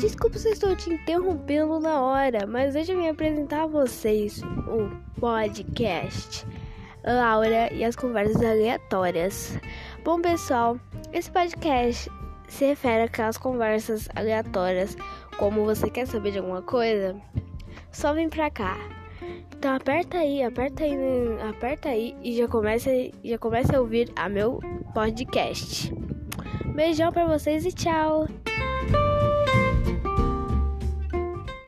Desculpa se estou te interrompendo na hora, mas hoje eu vim apresentar a vocês o podcast Laura e as conversas aleatórias. Bom, pessoal, esse podcast se refere àquelas conversas aleatórias, como você quer saber de alguma coisa, só vem pra cá. Então aperta aí, aperta aí, aperta aí e já começa, já começa a ouvir a meu podcast. Beijão para vocês e tchau.